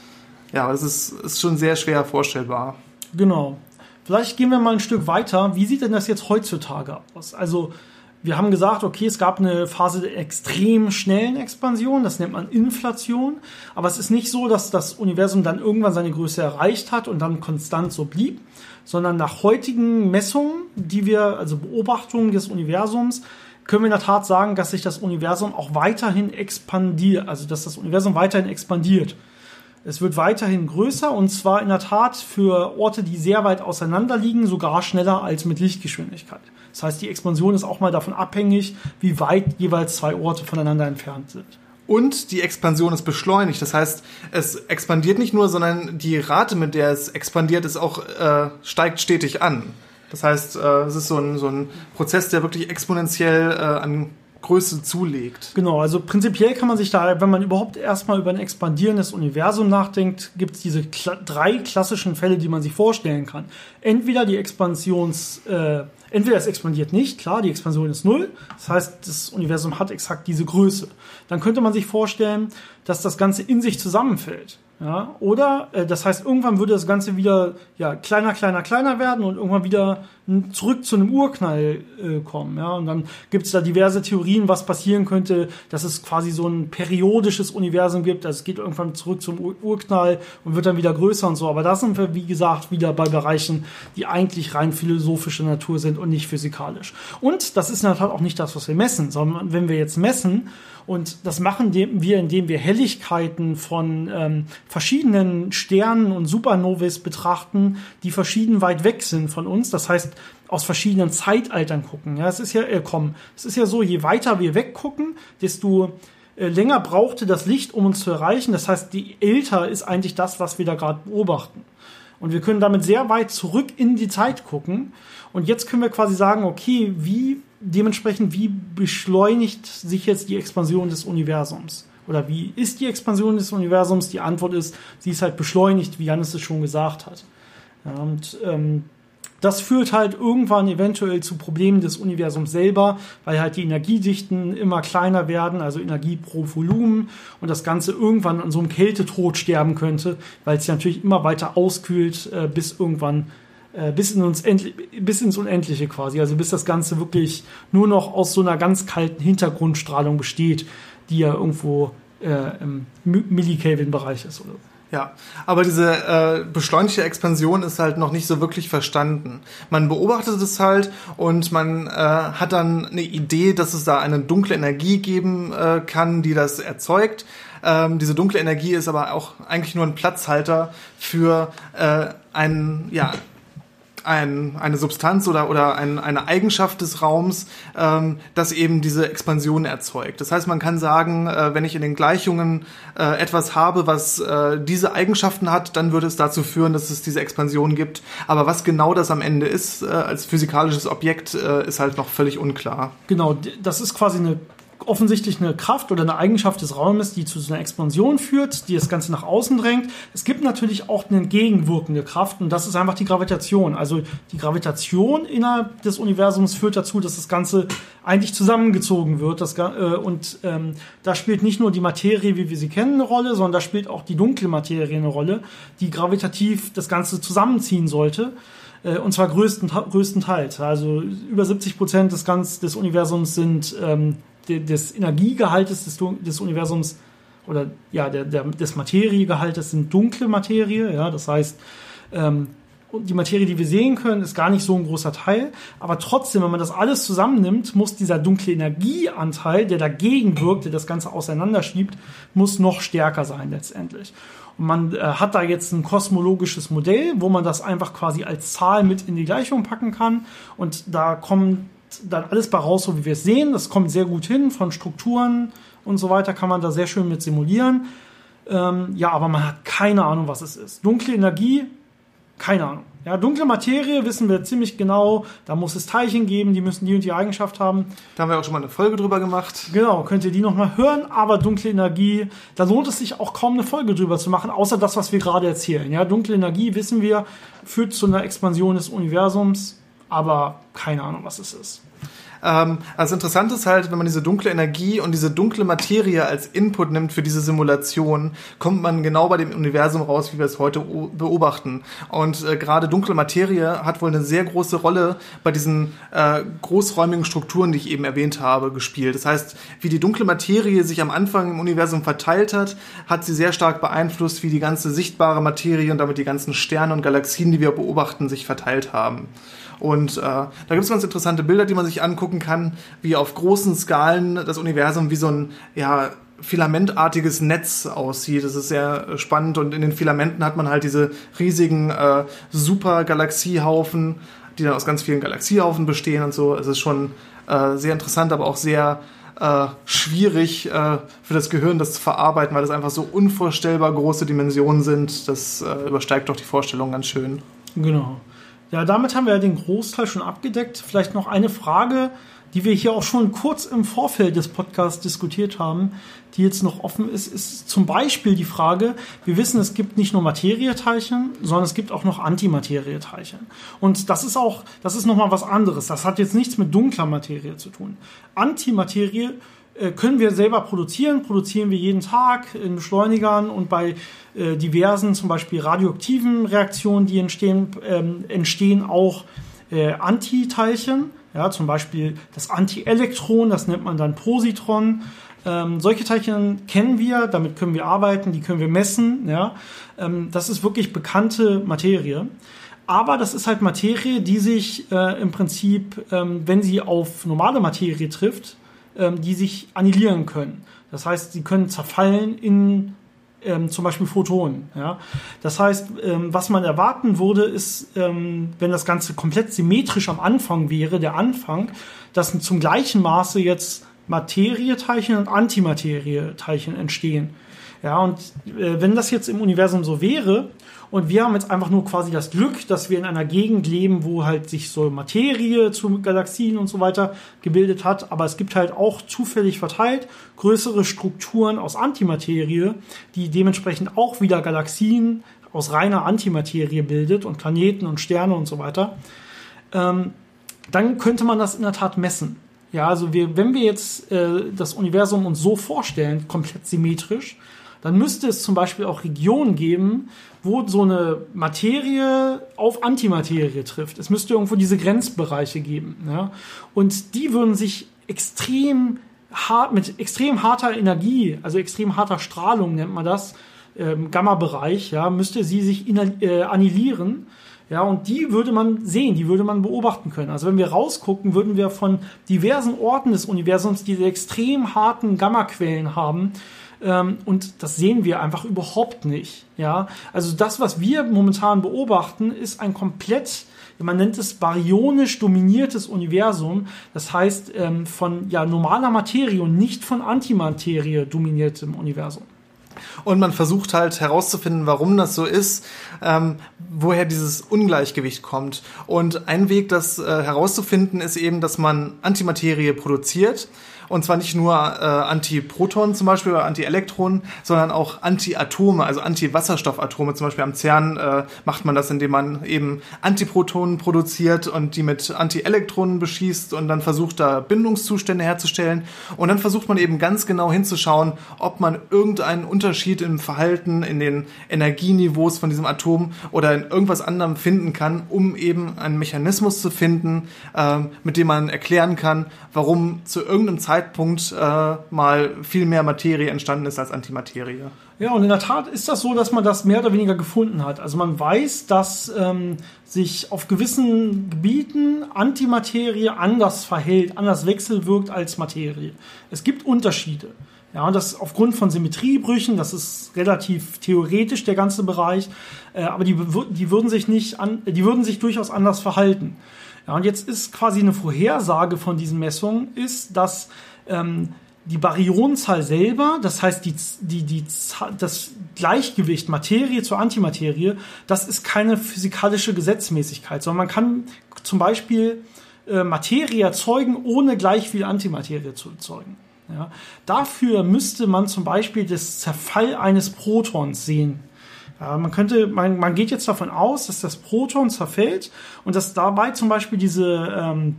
Ja, es ist, ist schon sehr schwer vorstellbar. Genau. Vielleicht gehen wir mal ein Stück weiter. Wie sieht denn das jetzt heutzutage aus? Also, wir haben gesagt, okay, es gab eine Phase der extrem schnellen Expansion, das nennt man Inflation, aber es ist nicht so, dass das Universum dann irgendwann seine Größe erreicht hat und dann konstant so blieb, sondern nach heutigen Messungen, die wir, also Beobachtungen des Universums, können wir in der Tat sagen, dass sich das Universum auch weiterhin expandiert, also dass das Universum weiterhin expandiert. Es wird weiterhin größer und zwar in der Tat für Orte, die sehr weit auseinander liegen, sogar schneller als mit Lichtgeschwindigkeit. Das heißt, die Expansion ist auch mal davon abhängig, wie weit jeweils zwei Orte voneinander entfernt sind. Und die Expansion ist beschleunigt. Das heißt, es expandiert nicht nur, sondern die Rate, mit der es expandiert, ist auch äh, steigt stetig an. Das heißt, äh, es ist so ein, so ein Prozess, der wirklich exponentiell äh, an Größe zulegt. Genau, also prinzipiell kann man sich da, wenn man überhaupt erstmal über ein expandierendes Universum nachdenkt, gibt es diese kla drei klassischen Fälle, die man sich vorstellen kann. Entweder die Expansions, äh, entweder es expandiert nicht, klar, die Expansion ist null, das heißt, das Universum hat exakt diese Größe. Dann könnte man sich vorstellen, dass das Ganze in sich zusammenfällt. Ja, oder äh, das heißt, irgendwann würde das Ganze wieder ja, kleiner, kleiner, kleiner werden und irgendwann wieder zurück zu einem Urknall äh, kommen. Ja? Und dann gibt es da diverse Theorien, was passieren könnte, dass es quasi so ein periodisches Universum gibt. Also es geht irgendwann zurück zum Ur Urknall und wird dann wieder größer und so. Aber da sind wir, wie gesagt, wieder bei Bereichen, die eigentlich rein philosophische Natur sind und nicht physikalisch. Und das ist in der Tat auch nicht das, was wir messen, sondern wenn wir jetzt messen, und das machen wir, indem wir Helligkeiten von ähm, verschiedenen Sternen und Supernovis betrachten, die verschieden weit weg sind von uns. Das heißt, aus verschiedenen Zeitaltern gucken. Ja, es ist ja, äh, komm, es ist ja so, je weiter wir weggucken, desto äh, länger brauchte das Licht, um uns zu erreichen. Das heißt, die älter ist eigentlich das, was wir da gerade beobachten. Und wir können damit sehr weit zurück in die Zeit gucken. Und jetzt können wir quasi sagen, okay, wie dementsprechend, wie beschleunigt sich jetzt die Expansion des Universums? Oder wie ist die Expansion des Universums? Die Antwort ist, sie ist halt beschleunigt, wie Janis es schon gesagt hat. Und ähm, das führt halt irgendwann eventuell zu Problemen des Universums selber, weil halt die Energiedichten immer kleiner werden, also Energie pro Volumen und das Ganze irgendwann an so einem Kältetod sterben könnte, weil es ja natürlich immer weiter auskühlt, äh, bis irgendwann äh, bis, in uns bis ins Unendliche quasi. Also bis das Ganze wirklich nur noch aus so einer ganz kalten Hintergrundstrahlung besteht, die ja irgendwo äh, im Millikelvin-Bereich ist. Oder? Ja, aber diese äh, beschleunigte Expansion ist halt noch nicht so wirklich verstanden. Man beobachtet es halt und man äh, hat dann eine Idee, dass es da eine dunkle Energie geben äh, kann, die das erzeugt. Ähm, diese dunkle Energie ist aber auch eigentlich nur ein Platzhalter für äh, einen, ja, ein, eine Substanz oder, oder ein, eine Eigenschaft des Raums, ähm, das eben diese Expansion erzeugt. Das heißt, man kann sagen, äh, wenn ich in den Gleichungen äh, etwas habe, was äh, diese Eigenschaften hat, dann würde es dazu führen, dass es diese Expansion gibt. Aber was genau das am Ende ist, äh, als physikalisches Objekt, äh, ist halt noch völlig unklar. Genau, das ist quasi eine offensichtlich eine Kraft oder eine Eigenschaft des Raumes, die zu so einer Expansion führt, die das Ganze nach außen drängt. Es gibt natürlich auch eine gegenwirkende Kraft und das ist einfach die Gravitation. Also die Gravitation innerhalb des Universums führt dazu, dass das Ganze eigentlich zusammengezogen wird. Das, äh, und ähm, da spielt nicht nur die Materie, wie wir sie kennen, eine Rolle, sondern da spielt auch die dunkle Materie eine Rolle, die gravitativ das Ganze zusammenziehen sollte äh, und zwar größten, größtenteils. Also über 70 Prozent des, des Universums sind ähm, des Energiegehaltes des, des Universums oder ja, der, der, des Materiegehaltes sind dunkle Materie. Ja, das heißt, ähm, die Materie, die wir sehen können, ist gar nicht so ein großer Teil. Aber trotzdem, wenn man das alles zusammennimmt, muss dieser dunkle Energieanteil, der dagegen wirkt, der das Ganze auseinanderschiebt, muss noch stärker sein letztendlich. Und man äh, hat da jetzt ein kosmologisches Modell, wo man das einfach quasi als Zahl mit in die Gleichung packen kann. Und da kommen dann alles bei raus, so wie wir es sehen. Das kommt sehr gut hin, von Strukturen und so weiter kann man da sehr schön mit simulieren. Ähm, ja, aber man hat keine Ahnung, was es ist. Dunkle Energie, keine Ahnung. Ja, dunkle Materie wissen wir ziemlich genau. Da muss es Teilchen geben, die müssen die und die Eigenschaft haben. Da haben wir auch schon mal eine Folge drüber gemacht. Genau, könnt ihr die nochmal hören. Aber dunkle Energie, da lohnt es sich auch kaum eine Folge drüber zu machen, außer das, was wir gerade erzählen. Ja, dunkle Energie, wissen wir, führt zu einer Expansion des Universums aber keine Ahnung, was es ist. Ähm, also interessant ist halt, wenn man diese dunkle Energie und diese dunkle Materie als Input nimmt für diese Simulation, kommt man genau bei dem Universum raus, wie wir es heute beobachten. Und äh, gerade dunkle Materie hat wohl eine sehr große Rolle bei diesen äh, großräumigen Strukturen, die ich eben erwähnt habe, gespielt. Das heißt, wie die dunkle Materie sich am Anfang im Universum verteilt hat, hat sie sehr stark beeinflusst, wie die ganze sichtbare Materie und damit die ganzen Sterne und Galaxien, die wir beobachten, sich verteilt haben. Und äh, da gibt es ganz interessante Bilder, die man sich angucken kann, wie auf großen Skalen das Universum wie so ein ja, filamentartiges Netz aussieht. Das ist sehr spannend und in den Filamenten hat man halt diese riesigen äh, Super-Galaxiehaufen, die dann aus ganz vielen Galaxiehaufen bestehen und so. Es ist schon äh, sehr interessant, aber auch sehr äh, schwierig äh, für das Gehirn, das zu verarbeiten, weil das einfach so unvorstellbar große Dimensionen sind. Das äh, übersteigt doch die Vorstellung ganz schön. Genau. Ja, damit haben wir ja den Großteil schon abgedeckt. Vielleicht noch eine Frage, die wir hier auch schon kurz im Vorfeld des Podcasts diskutiert haben, die jetzt noch offen ist, ist zum Beispiel die Frage, wir wissen, es gibt nicht nur Materieteilchen, sondern es gibt auch noch Antimaterieteilchen. Und das ist auch, das ist nochmal was anderes. Das hat jetzt nichts mit dunkler Materie zu tun. Antimaterie können wir selber produzieren, produzieren wir jeden Tag in Beschleunigern und bei äh, diversen, zum Beispiel radioaktiven Reaktionen, die entstehen, ähm, entstehen auch äh, Antiteilchen, ja, zum Beispiel das Antielektron, das nennt man dann Positron. Ähm, solche Teilchen kennen wir, damit können wir arbeiten, die können wir messen. Ja. Ähm, das ist wirklich bekannte Materie. Aber das ist halt Materie, die sich äh, im Prinzip, ähm, wenn sie auf normale Materie trifft, ähm, die sich annihilieren können. Das heißt, sie können zerfallen in ähm, zum Beispiel Photonen. Ja? Das heißt, ähm, was man erwarten würde, ist, ähm, wenn das Ganze komplett symmetrisch am Anfang wäre, der Anfang, dass zum gleichen Maße jetzt Materieteilchen und Antimaterieteilchen entstehen. Ja, und äh, wenn das jetzt im Universum so wäre, und wir haben jetzt einfach nur quasi das Glück, dass wir in einer Gegend leben, wo halt sich so Materie zu Galaxien und so weiter gebildet hat. Aber es gibt halt auch zufällig verteilt größere Strukturen aus Antimaterie, die dementsprechend auch wieder Galaxien aus reiner Antimaterie bildet und Planeten und Sterne und so weiter. Ähm, dann könnte man das in der Tat messen. Ja, also wir, wenn wir jetzt äh, das Universum uns so vorstellen, komplett symmetrisch, dann müsste es zum Beispiel auch Regionen geben, wo so eine Materie auf Antimaterie trifft. Es müsste irgendwo diese Grenzbereiche geben. Ja? Und die würden sich extrem hart, mit extrem harter Energie, also extrem harter Strahlung nennt man das, ähm, Gamma-Bereich, ja, müsste sie sich äh, annihilieren. Ja, und die würde man sehen, die würde man beobachten können. Also wenn wir rausgucken, würden wir von diversen Orten des Universums diese extrem harten Gamma-Quellen haben. Ähm, und das sehen wir einfach überhaupt nicht. Ja, also das, was wir momentan beobachten, ist ein komplett man nennt es baryonisch dominiertes Universum, das heißt ähm, von ja, normaler Materie und nicht von Antimaterie dominiertem Universum. Und man versucht halt herauszufinden, warum das so ist, ähm, woher dieses Ungleichgewicht kommt. Und ein Weg, das äh, herauszufinden, ist eben, dass man Antimaterie produziert und zwar nicht nur äh, Antiprotonen zum Beispiel oder Antielektronen, sondern auch Antiatome, also Antiwasserstoffatome. Zum Beispiel am CERN äh, macht man das, indem man eben Antiprotonen produziert und die mit Antielektronen beschießt und dann versucht, da Bindungszustände herzustellen. Und dann versucht man eben ganz genau hinzuschauen, ob man irgendeinen Unterschied im Verhalten, in den Energieniveaus von diesem Atom oder in irgendwas anderem finden kann, um eben einen Mechanismus zu finden, äh, mit dem man erklären kann, warum zu irgendeinem Zeitpunkt Zeitpunkt äh, mal viel mehr Materie entstanden ist als Antimaterie. Ja, und in der Tat ist das so, dass man das mehr oder weniger gefunden hat. Also man weiß, dass ähm, sich auf gewissen Gebieten Antimaterie anders verhält, anders wechselwirkt als Materie. Es gibt Unterschiede. Ja, das aufgrund von Symmetriebrüchen, das ist relativ theoretisch der ganze Bereich, äh, aber die, die würden sich nicht an, die würden sich durchaus anders verhalten. Ja, und jetzt ist quasi eine Vorhersage von diesen Messungen, ist, dass ähm, die Baryonzahl selber, das heißt die, die, die, das Gleichgewicht Materie zur Antimaterie, das ist keine physikalische Gesetzmäßigkeit, sondern man kann zum Beispiel äh, Materie erzeugen, ohne gleich viel Antimaterie zu erzeugen. Ja. Dafür müsste man zum Beispiel das Zerfall eines Protons sehen. Man könnte, man, man geht jetzt davon aus, dass das Proton zerfällt und dass dabei zum Beispiel diese ähm,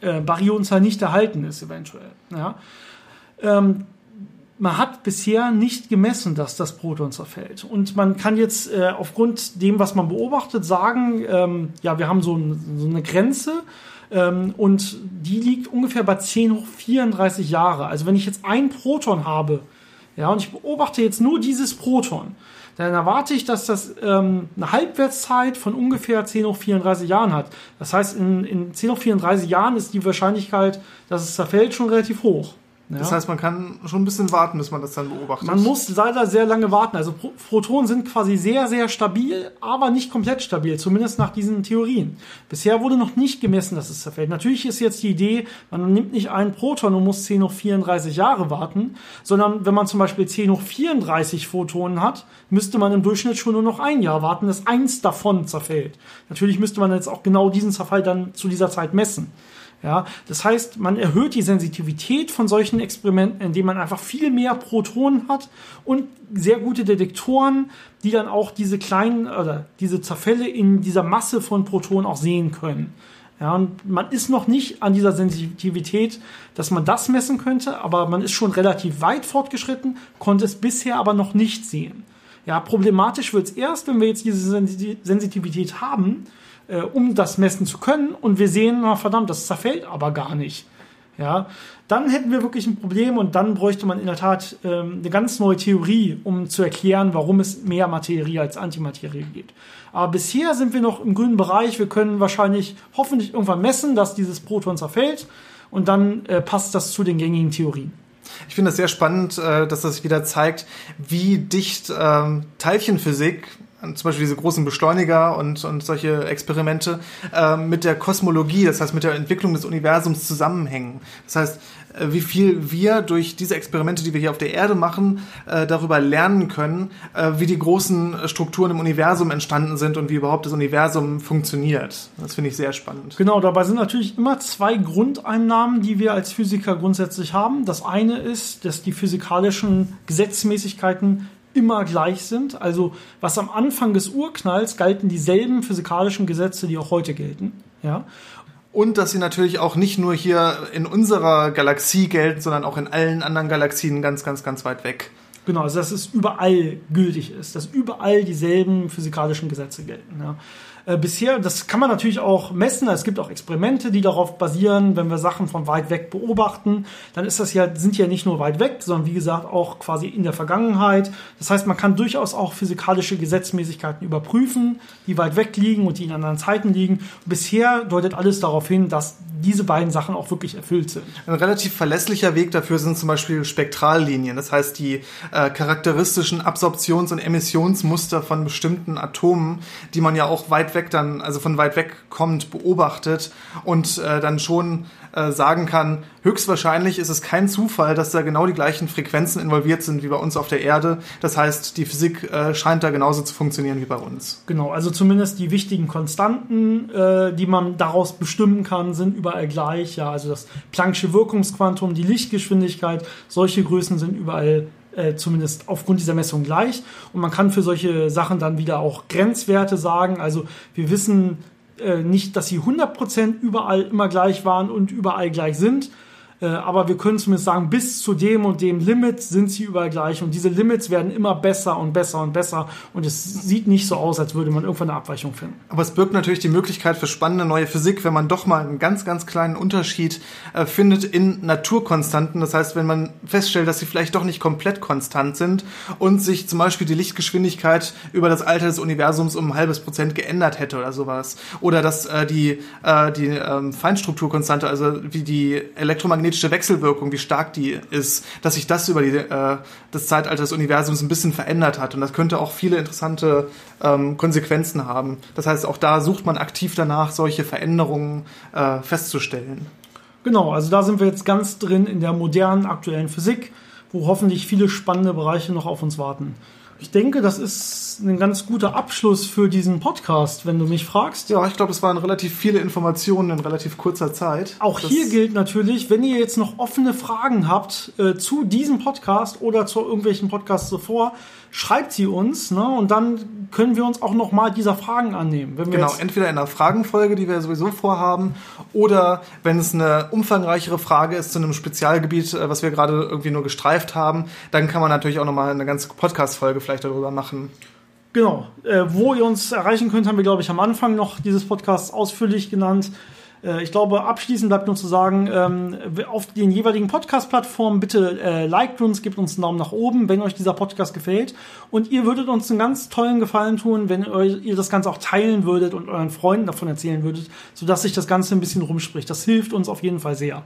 äh, Baryonzahl nicht erhalten ist, eventuell. Ja. Ähm, man hat bisher nicht gemessen, dass das Proton zerfällt. Und man kann jetzt äh, aufgrund dem, was man beobachtet, sagen, ähm, ja, wir haben so, ein, so eine Grenze ähm, und die liegt ungefähr bei 10 hoch 34 Jahre. Also wenn ich jetzt ein Proton habe, ja, und ich beobachte jetzt nur dieses Proton, dann erwarte ich, dass das ähm, eine Halbwertszeit von ungefähr 10 hoch 34 Jahren hat. Das heißt, in, in 10 hoch 34 Jahren ist die Wahrscheinlichkeit, dass es zerfällt, schon relativ hoch. Ja. Das heißt, man kann schon ein bisschen warten, bis man das dann beobachtet. Man muss leider sehr lange warten. Also Protonen sind quasi sehr, sehr stabil, aber nicht komplett stabil, zumindest nach diesen Theorien. Bisher wurde noch nicht gemessen, dass es zerfällt. Natürlich ist jetzt die Idee, man nimmt nicht einen Proton und muss 10 hoch 34 Jahre warten, sondern wenn man zum Beispiel 10 hoch 34 Photonen hat, müsste man im Durchschnitt schon nur noch ein Jahr warten, dass eins davon zerfällt. Natürlich müsste man jetzt auch genau diesen Zerfall dann zu dieser Zeit messen. Ja, das heißt, man erhöht die Sensitivität von solchen Experimenten, indem man einfach viel mehr Protonen hat und sehr gute Detektoren, die dann auch diese kleinen oder diese Zerfälle in dieser Masse von Protonen auch sehen können. Ja, und man ist noch nicht an dieser Sensitivität, dass man das messen könnte, aber man ist schon relativ weit fortgeschritten, konnte es bisher aber noch nicht sehen. Ja, problematisch wird es erst, wenn wir jetzt diese Sensitivität haben äh, um das messen zu können. Und wir sehen, na verdammt, das zerfällt aber gar nicht. Ja, dann hätten wir wirklich ein Problem und dann bräuchte man in der Tat ähm, eine ganz neue Theorie, um zu erklären, warum es mehr Materie als Antimaterie gibt. Aber bisher sind wir noch im grünen Bereich. Wir können wahrscheinlich hoffentlich irgendwann messen, dass dieses Proton zerfällt und dann äh, passt das zu den gängigen Theorien. Ich finde es sehr spannend, äh, dass das wieder zeigt, wie dicht ähm, Teilchenphysik zum Beispiel diese großen Beschleuniger und, und solche Experimente äh, mit der Kosmologie, das heißt mit der Entwicklung des Universums zusammenhängen. Das heißt, äh, wie viel wir durch diese Experimente, die wir hier auf der Erde machen, äh, darüber lernen können, äh, wie die großen Strukturen im Universum entstanden sind und wie überhaupt das Universum funktioniert. Das finde ich sehr spannend. Genau, dabei sind natürlich immer zwei Grundeinnahmen, die wir als Physiker grundsätzlich haben. Das eine ist, dass die physikalischen Gesetzmäßigkeiten immer gleich sind. Also was am Anfang des Urknalls galten dieselben physikalischen Gesetze, die auch heute gelten. Ja. Und dass sie natürlich auch nicht nur hier in unserer Galaxie gelten, sondern auch in allen anderen Galaxien ganz, ganz, ganz weit weg. Genau, also dass es überall gültig ist, dass überall dieselben physikalischen Gesetze gelten. Ja. Äh, bisher, das kann man natürlich auch messen. Es gibt auch Experimente, die darauf basieren, wenn wir Sachen von weit weg beobachten, dann ist das ja, sind ja nicht nur weit weg, sondern wie gesagt auch quasi in der Vergangenheit. Das heißt, man kann durchaus auch physikalische Gesetzmäßigkeiten überprüfen, die weit weg liegen und die in anderen Zeiten liegen. Bisher deutet alles darauf hin, dass diese beiden Sachen auch wirklich erfüllt sind. Ein relativ verlässlicher Weg dafür sind zum Beispiel Spektrallinien. Das heißt, die äh, charakteristischen Absorptions- und Emissionsmuster von bestimmten Atomen, die man ja auch weit weg dann, also von weit weg kommt, beobachtet und äh, dann schon äh, sagen kann, höchstwahrscheinlich ist es kein Zufall, dass da genau die gleichen Frequenzen involviert sind wie bei uns auf der Erde. Das heißt, die Physik äh, scheint da genauso zu funktionieren wie bei uns. Genau, also zumindest die wichtigen Konstanten, äh, die man daraus bestimmen kann, sind überall gleich. Ja, also das Planck'sche Wirkungsquantum, die Lichtgeschwindigkeit, solche Größen sind überall äh, zumindest aufgrund dieser Messung gleich. Und man kann für solche Sachen dann wieder auch Grenzwerte sagen. Also wir wissen äh, nicht, dass sie 100% überall immer gleich waren und überall gleich sind, aber wir können zumindest sagen, bis zu dem und dem Limit sind sie überall gleich und diese Limits werden immer besser und besser und besser und es sieht nicht so aus, als würde man irgendwann eine Abweichung finden. Aber es birgt natürlich die Möglichkeit für spannende neue Physik, wenn man doch mal einen ganz, ganz kleinen Unterschied äh, findet in Naturkonstanten. Das heißt, wenn man feststellt, dass sie vielleicht doch nicht komplett konstant sind und sich zum Beispiel die Lichtgeschwindigkeit über das Alter des Universums um ein halbes Prozent geändert hätte oder sowas. Oder dass äh, die, äh, die ähm, Feinstrukturkonstante, also wie die Elektromagnetische magnetische Wechselwirkung, wie stark die ist, dass sich das über die, äh, das Zeitalter des Universums ein bisschen verändert hat. Und das könnte auch viele interessante ähm, Konsequenzen haben. Das heißt, auch da sucht man aktiv danach, solche Veränderungen äh, festzustellen. Genau, also da sind wir jetzt ganz drin in der modernen aktuellen Physik, wo hoffentlich viele spannende Bereiche noch auf uns warten. Ich denke, das ist ein ganz guter Abschluss für diesen Podcast, wenn du mich fragst. Ja, ich glaube, es waren relativ viele Informationen in relativ kurzer Zeit. Auch das hier gilt natürlich, wenn ihr jetzt noch offene Fragen habt äh, zu diesem Podcast oder zu irgendwelchen Podcasts zuvor, schreibt sie uns ne? und dann können wir uns auch noch mal dieser Fragen annehmen. genau, entweder in einer Fragenfolge, die wir sowieso vorhaben, oder wenn es eine umfangreichere Frage ist zu einem Spezialgebiet, äh, was wir gerade irgendwie nur gestreift haben, dann kann man natürlich auch noch mal eine ganze Podcast-Folge vielleicht darüber machen. Genau. Äh, wo ihr uns erreichen könnt, haben wir, glaube ich, am Anfang noch dieses Podcasts ausführlich genannt. Äh, ich glaube, abschließend bleibt nur zu sagen, ähm, auf den jeweiligen Podcast-Plattformen bitte äh, liked uns, gebt uns einen Daumen nach oben, wenn euch dieser Podcast gefällt. Und ihr würdet uns einen ganz tollen Gefallen tun, wenn ihr das Ganze auch teilen würdet und euren Freunden davon erzählen würdet, sodass sich das Ganze ein bisschen rumspricht. Das hilft uns auf jeden Fall sehr.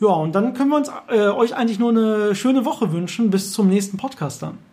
Ja, und dann können wir uns äh, euch eigentlich nur eine schöne Woche wünschen. Bis zum nächsten Podcast dann.